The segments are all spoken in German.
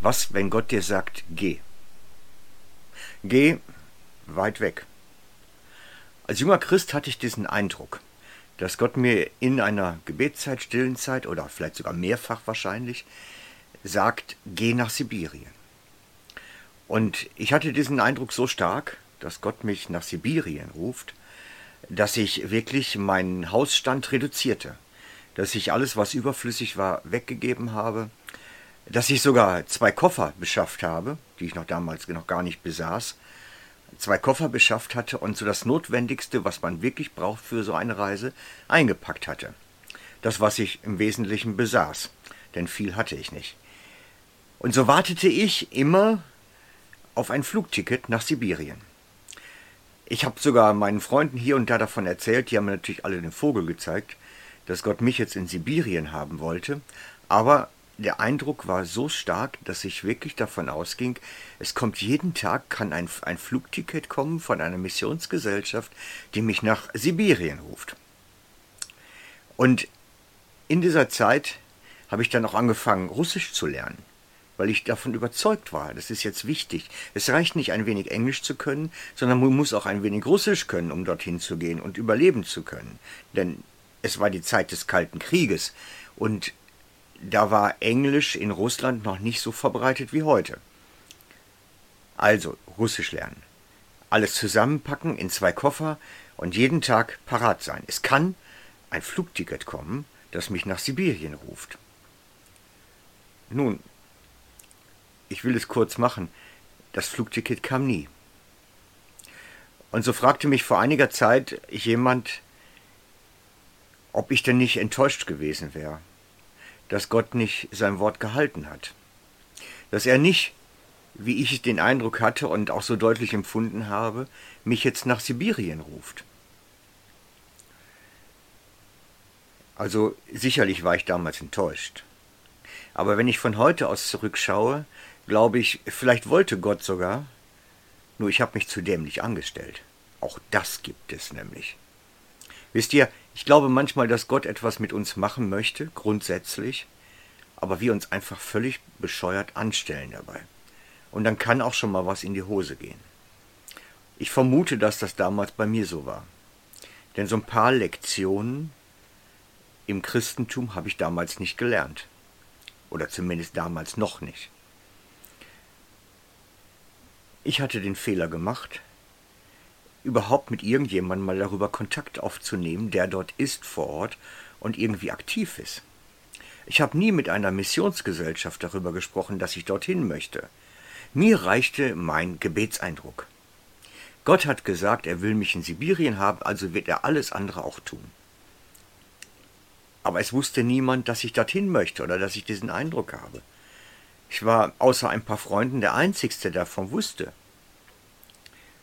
Was, wenn Gott dir sagt, geh? Geh weit weg. Als junger Christ hatte ich diesen Eindruck, dass Gott mir in einer Gebetszeit, stillen Zeit oder vielleicht sogar mehrfach wahrscheinlich sagt, geh nach Sibirien. Und ich hatte diesen Eindruck so stark, dass Gott mich nach Sibirien ruft, dass ich wirklich meinen Hausstand reduzierte, dass ich alles, was überflüssig war, weggegeben habe, dass ich sogar zwei Koffer beschafft habe, die ich noch damals noch gar nicht besaß, zwei Koffer beschafft hatte und so das Notwendigste, was man wirklich braucht für so eine Reise, eingepackt hatte. Das, was ich im Wesentlichen besaß, denn viel hatte ich nicht. Und so wartete ich immer auf ein Flugticket nach Sibirien. Ich habe sogar meinen Freunden hier und da davon erzählt, die haben mir natürlich alle den Vogel gezeigt, dass Gott mich jetzt in Sibirien haben wollte, aber der Eindruck war so stark, dass ich wirklich davon ausging, es kommt jeden Tag, kann ein, ein Flugticket kommen von einer Missionsgesellschaft, die mich nach Sibirien ruft. Und in dieser Zeit habe ich dann auch angefangen, Russisch zu lernen weil ich davon überzeugt war, das ist jetzt wichtig. Es reicht nicht, ein wenig Englisch zu können, sondern man muss auch ein wenig Russisch können, um dorthin zu gehen und überleben zu können. Denn es war die Zeit des Kalten Krieges und da war Englisch in Russland noch nicht so verbreitet wie heute. Also Russisch lernen. Alles zusammenpacken in zwei Koffer und jeden Tag parat sein. Es kann ein Flugticket kommen, das mich nach Sibirien ruft. Nun, ich will es kurz machen, das Flugticket kam nie. Und so fragte mich vor einiger Zeit jemand, ob ich denn nicht enttäuscht gewesen wäre, dass Gott nicht sein Wort gehalten hat. Dass er nicht, wie ich den Eindruck hatte und auch so deutlich empfunden habe, mich jetzt nach Sibirien ruft. Also sicherlich war ich damals enttäuscht. Aber wenn ich von heute aus zurückschaue, glaube ich, vielleicht wollte Gott sogar, nur ich habe mich zu dämlich angestellt. Auch das gibt es nämlich. Wisst ihr, ich glaube manchmal, dass Gott etwas mit uns machen möchte, grundsätzlich, aber wir uns einfach völlig bescheuert anstellen dabei. Und dann kann auch schon mal was in die Hose gehen. Ich vermute, dass das damals bei mir so war. Denn so ein paar Lektionen im Christentum habe ich damals nicht gelernt. Oder zumindest damals noch nicht. Ich hatte den Fehler gemacht, überhaupt mit irgendjemandem mal darüber Kontakt aufzunehmen, der dort ist vor Ort und irgendwie aktiv ist. Ich habe nie mit einer Missionsgesellschaft darüber gesprochen, dass ich dorthin möchte. Mir reichte mein Gebetseindruck. Gott hat gesagt, er will mich in Sibirien haben, also wird er alles andere auch tun. Aber es wusste niemand, dass ich dorthin möchte oder dass ich diesen Eindruck habe. Ich war außer ein paar Freunden der Einzigste, der davon wusste.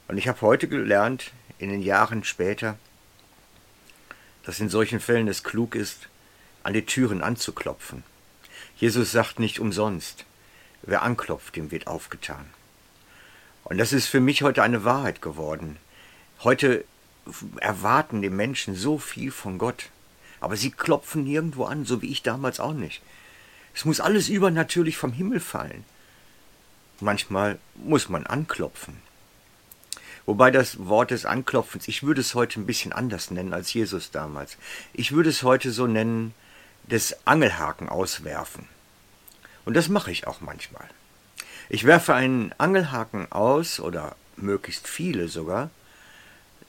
Und ich habe heute gelernt, in den Jahren später, dass in solchen Fällen es klug ist, an die Türen anzuklopfen. Jesus sagt nicht umsonst, wer anklopft, dem wird aufgetan. Und das ist für mich heute eine Wahrheit geworden. Heute erwarten die Menschen so viel von Gott, aber sie klopfen nirgendwo an, so wie ich damals auch nicht. Es muss alles übernatürlich vom Himmel fallen. Manchmal muss man anklopfen. Wobei das Wort des Anklopfens, ich würde es heute ein bisschen anders nennen als Jesus damals. Ich würde es heute so nennen, des Angelhaken auswerfen. Und das mache ich auch manchmal. Ich werfe einen Angelhaken aus, oder möglichst viele sogar,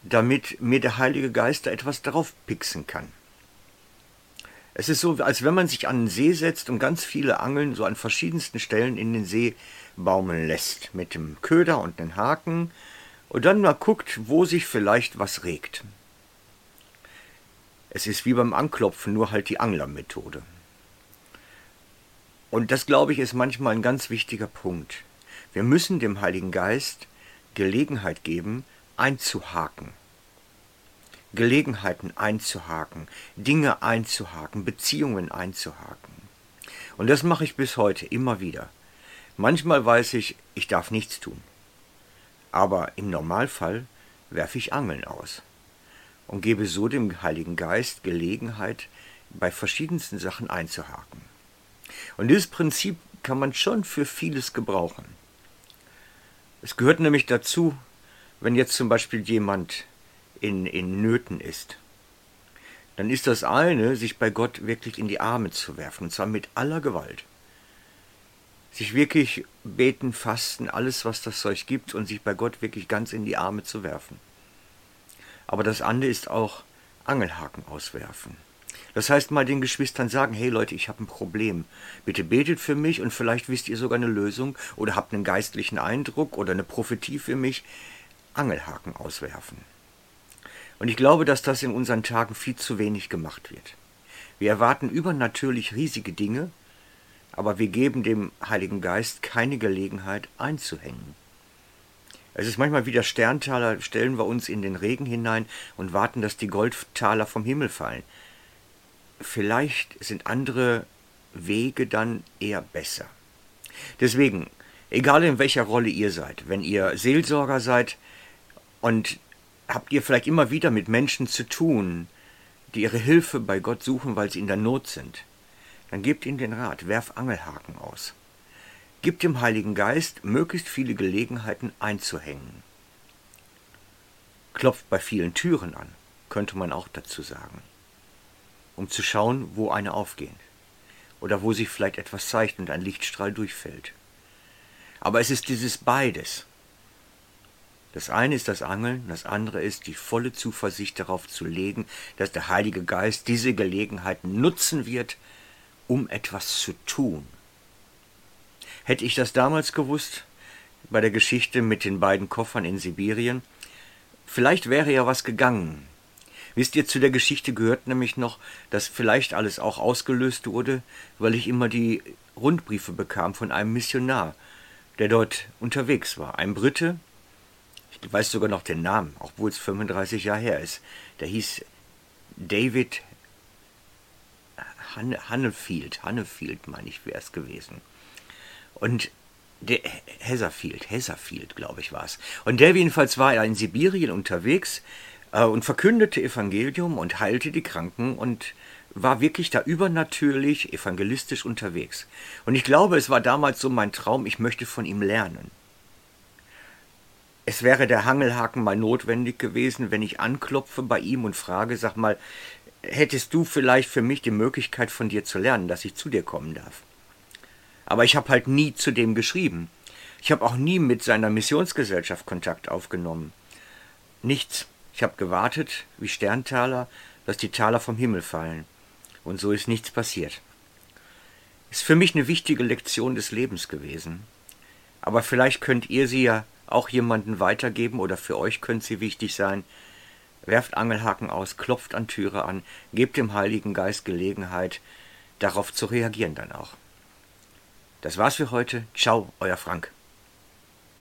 damit mir der Heilige Geist da etwas drauf pixen kann. Es ist so, als wenn man sich an den See setzt und ganz viele Angeln so an verschiedensten Stellen in den See baumeln lässt. Mit dem Köder und den Haken. Und dann mal guckt, wo sich vielleicht was regt. Es ist wie beim Anklopfen, nur halt die Anglermethode. Und das, glaube ich, ist manchmal ein ganz wichtiger Punkt. Wir müssen dem Heiligen Geist Gelegenheit geben, einzuhaken. Gelegenheiten einzuhaken, Dinge einzuhaken, Beziehungen einzuhaken. Und das mache ich bis heute immer wieder. Manchmal weiß ich, ich darf nichts tun. Aber im Normalfall werfe ich Angeln aus und gebe so dem Heiligen Geist Gelegenheit, bei verschiedensten Sachen einzuhaken. Und dieses Prinzip kann man schon für vieles gebrauchen. Es gehört nämlich dazu, wenn jetzt zum Beispiel jemand in, in Nöten ist, dann ist das eine, sich bei Gott wirklich in die Arme zu werfen, und zwar mit aller Gewalt. Sich wirklich beten, fasten, alles, was das Zeug gibt, und sich bei Gott wirklich ganz in die Arme zu werfen. Aber das andere ist auch Angelhaken auswerfen. Das heißt mal den Geschwistern sagen, hey Leute, ich habe ein Problem. Bitte betet für mich und vielleicht wisst ihr sogar eine Lösung oder habt einen geistlichen Eindruck oder eine Prophetie für mich. Angelhaken auswerfen. Und ich glaube, dass das in unseren Tagen viel zu wenig gemacht wird. Wir erwarten übernatürlich riesige Dinge, aber wir geben dem Heiligen Geist keine Gelegenheit einzuhängen. Es ist manchmal wie der Sterntaler, stellen wir uns in den Regen hinein und warten, dass die Goldtaler vom Himmel fallen. Vielleicht sind andere Wege dann eher besser. Deswegen, egal in welcher Rolle ihr seid, wenn ihr Seelsorger seid und habt ihr vielleicht immer wieder mit Menschen zu tun, die ihre Hilfe bei Gott suchen, weil sie in der Not sind, dann gebt ihnen den Rat, werf Angelhaken aus. Gib dem Heiligen Geist möglichst viele Gelegenheiten einzuhängen. Klopft bei vielen Türen an, könnte man auch dazu sagen, um zu schauen, wo eine aufgeht oder wo sich vielleicht etwas zeigt und ein Lichtstrahl durchfällt. Aber es ist dieses beides. Das eine ist das Angeln, das andere ist die volle Zuversicht darauf zu legen, dass der Heilige Geist diese Gelegenheit nutzen wird, um etwas zu tun. Hätte ich das damals gewusst, bei der Geschichte mit den beiden Koffern in Sibirien, vielleicht wäre ja was gegangen. Wisst ihr, zu der Geschichte gehört nämlich noch, dass vielleicht alles auch ausgelöst wurde, weil ich immer die Rundbriefe bekam von einem Missionar, der dort unterwegs war. Ein Brite, ich weiß sogar noch den Namen, obwohl es 35 Jahre her ist. Der hieß David Hannefield, Hannefield meine ich, wäre es gewesen. Und der Hesserfield, Hesserfield, glaube ich, war es. Und der jedenfalls war in Sibirien unterwegs äh, und verkündete Evangelium und heilte die Kranken und war wirklich da übernatürlich evangelistisch unterwegs. Und ich glaube, es war damals so mein Traum, ich möchte von ihm lernen. Es wäre der Hangelhaken mal notwendig gewesen, wenn ich anklopfe bei ihm und frage, sag mal, hättest du vielleicht für mich die Möglichkeit von dir zu lernen, dass ich zu dir kommen darf? Aber ich habe halt nie zu dem geschrieben. Ich habe auch nie mit seiner Missionsgesellschaft Kontakt aufgenommen. Nichts. Ich habe gewartet, wie Sterntaler, dass die Taler vom Himmel fallen. Und so ist nichts passiert. Ist für mich eine wichtige Lektion des Lebens gewesen. Aber vielleicht könnt ihr sie ja auch jemanden weitergeben oder für euch könnte sie wichtig sein. Werft Angelhaken aus, klopft an Türe an, gebt dem Heiligen Geist Gelegenheit, darauf zu reagieren dann auch. Das war's für heute. Ciao, euer Frank.